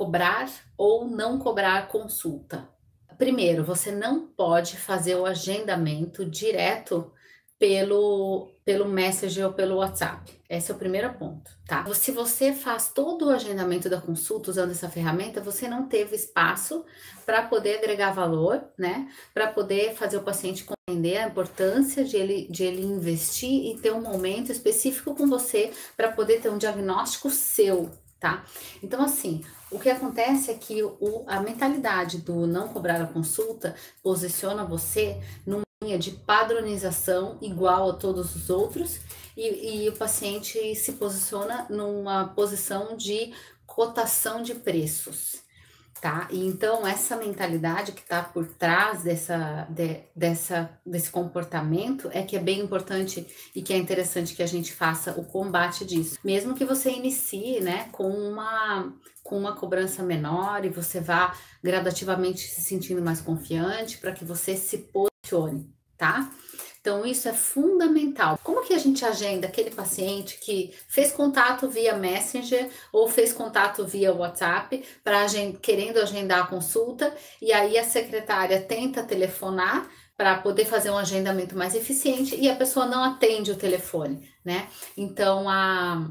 cobrar ou não cobrar consulta. Primeiro, você não pode fazer o agendamento direto pelo, pelo Messenger ou pelo WhatsApp. Esse é o primeiro ponto, tá? Se você faz todo o agendamento da consulta usando essa ferramenta, você não teve espaço para poder agregar valor, né? Para poder fazer o paciente compreender a importância de ele, de ele investir e ter um momento específico com você para poder ter um diagnóstico seu, tá? Então, assim, o que acontece é que o, a mentalidade do não cobrar a consulta posiciona você numa linha de padronização igual a todos os outros e, e o paciente se posiciona numa posição de cotação de preços tá? E então essa mentalidade que está por trás dessa, de, dessa, desse comportamento é que é bem importante e que é interessante que a gente faça o combate disso. Mesmo que você inicie, né, com uma com uma cobrança menor e você vá gradativamente se sentindo mais confiante para que você se posicione, tá? Então, isso é fundamental. Como que a gente agenda aquele paciente que fez contato via Messenger ou fez contato via WhatsApp para querendo agendar a consulta e aí a secretária tenta telefonar para poder fazer um agendamento mais eficiente e a pessoa não atende o telefone, né? Então a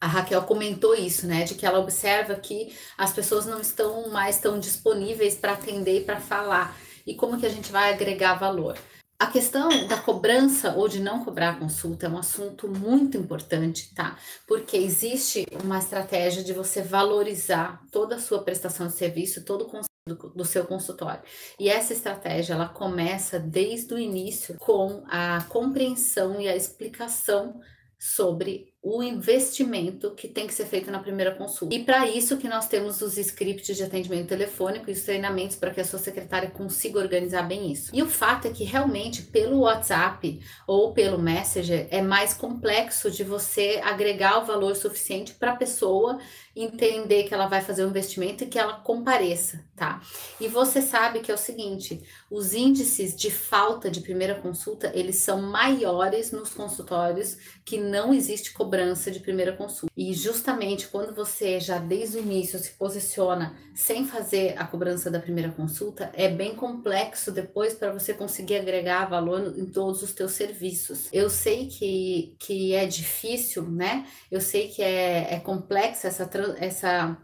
a Raquel comentou isso, né, de que ela observa que as pessoas não estão mais tão disponíveis para atender e para falar. E como que a gente vai agregar valor? A questão da cobrança ou de não cobrar a consulta é um assunto muito importante, tá? Porque existe uma estratégia de você valorizar toda a sua prestação de serviço, todo o do seu consultório. E essa estratégia ela começa desde o início com a compreensão e a explicação sobre o investimento que tem que ser feito na primeira consulta. E para isso que nós temos os scripts de atendimento telefônico e os treinamentos para que a sua secretária consiga organizar bem isso. E o fato é que realmente pelo WhatsApp ou pelo Messenger é mais complexo de você agregar o valor suficiente para a pessoa entender que ela vai fazer um investimento e que ela compareça, tá? E você sabe que é o seguinte, os índices de falta de primeira consulta, eles são maiores nos consultórios que não existe cobrança de primeira consulta. E justamente quando você já desde o início se posiciona sem fazer a cobrança da primeira consulta, é bem complexo depois para você conseguir agregar valor em todos os teus serviços. Eu sei que, que é difícil, né? Eu sei que é, é complexa essa, essa,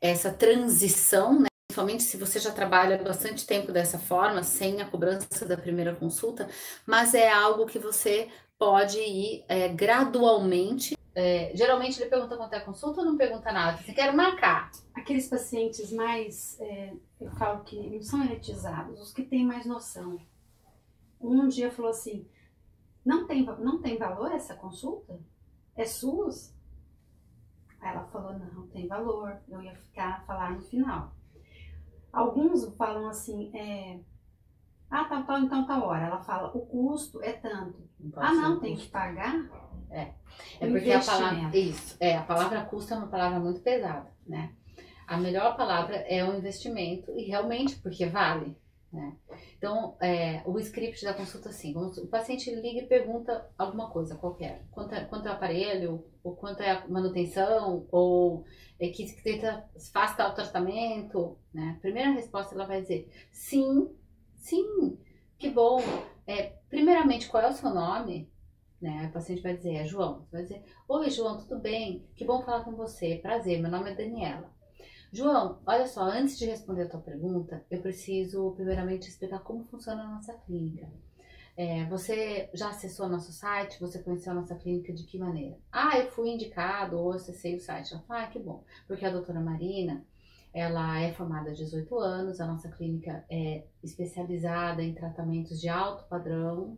essa transição, né? principalmente se você já trabalha bastante tempo dessa forma, sem a cobrança da primeira consulta, mas é algo que você pode ir é, gradualmente. É, geralmente ele pergunta quanto é a consulta ou não pergunta nada? Você quer marcar? Aqueles pacientes mais, é, eu falo que não são elitizados, os que têm mais noção. Um dia falou assim: não tem, não tem valor essa consulta? É SUS? Aí ela falou: não, tem valor. Eu ia ficar falar no final. Alguns falam assim: é, ah, tá, tá, então tá hora. Ela fala, o custo é tanto. Não ah, não, tem que pagar? É. É porque a palavra. Isso. É, a palavra custo é uma palavra muito pesada, né? A melhor palavra é o investimento, e realmente, porque vale. Né? Então, é, o script da consulta, assim, o paciente liga e pergunta alguma coisa qualquer. Quanto é, quanto é o aparelho, ou quanto é a manutenção, ou é, que, tenta, faz tal tratamento, né? Primeira resposta, ela vai dizer sim, Sim, que bom. É, primeiramente, qual é o seu nome? Né? O paciente vai dizer, é João. Vai dizer, oi João, tudo bem? Que bom falar com você. Prazer, meu nome é Daniela. João, olha só, antes de responder a tua pergunta, eu preciso primeiramente explicar como funciona a nossa clínica. É, você já acessou nosso site? Você conheceu a nossa clínica de que maneira? Ah, eu fui indicado ou acessei o site. Ah, que bom. Porque a doutora Marina, ela é formada há 18 anos, a nossa clínica é especializada em tratamentos de alto padrão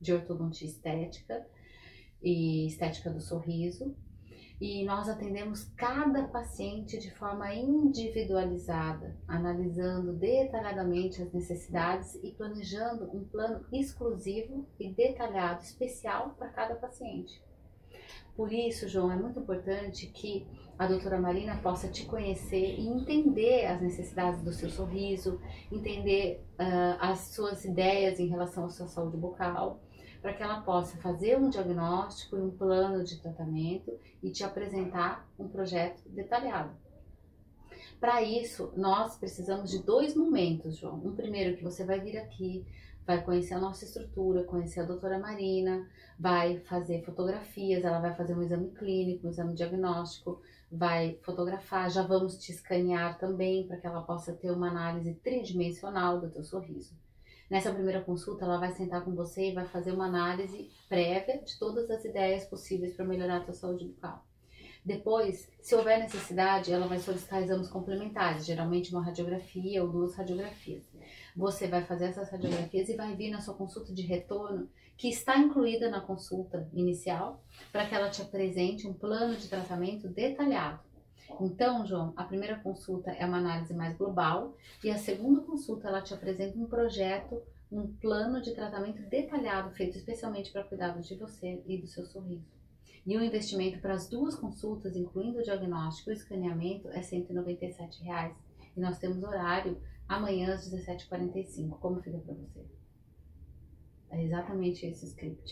de ortodontia estética e estética do sorriso. E nós atendemos cada paciente de forma individualizada, analisando detalhadamente as necessidades e planejando um plano exclusivo e detalhado, especial para cada paciente. Por isso, João, é muito importante que a doutora Marina possa te conhecer e entender as necessidades do seu sorriso, entender uh, as suas ideias em relação à sua saúde bucal, para que ela possa fazer um diagnóstico e um plano de tratamento e te apresentar um projeto detalhado. Para isso, nós precisamos de dois momentos, João. Um primeiro que você vai vir aqui, vai conhecer a nossa estrutura, conhecer a doutora Marina, vai fazer fotografias, ela vai fazer um exame clínico, um exame diagnóstico, vai fotografar, já vamos te escanear também para que ela possa ter uma análise tridimensional do teu sorriso. Nessa primeira consulta, ela vai sentar com você e vai fazer uma análise prévia de todas as ideias possíveis para melhorar a tua saúde bucal. Depois, se houver necessidade, ela vai solicitar exames complementares, geralmente uma radiografia ou duas radiografias. Você vai fazer essas radiografias e vai vir na sua consulta de retorno, que está incluída na consulta inicial, para que ela te apresente um plano de tratamento detalhado. Então, João, a primeira consulta é uma análise mais global e a segunda consulta ela te apresenta um projeto, um plano de tratamento detalhado feito especialmente para cuidados de você e do seu sorriso. E o investimento para as duas consultas, incluindo o diagnóstico e o escaneamento, é 197 reais. E nós temos horário amanhã às 17h45. Como fica para você? É exatamente esse script.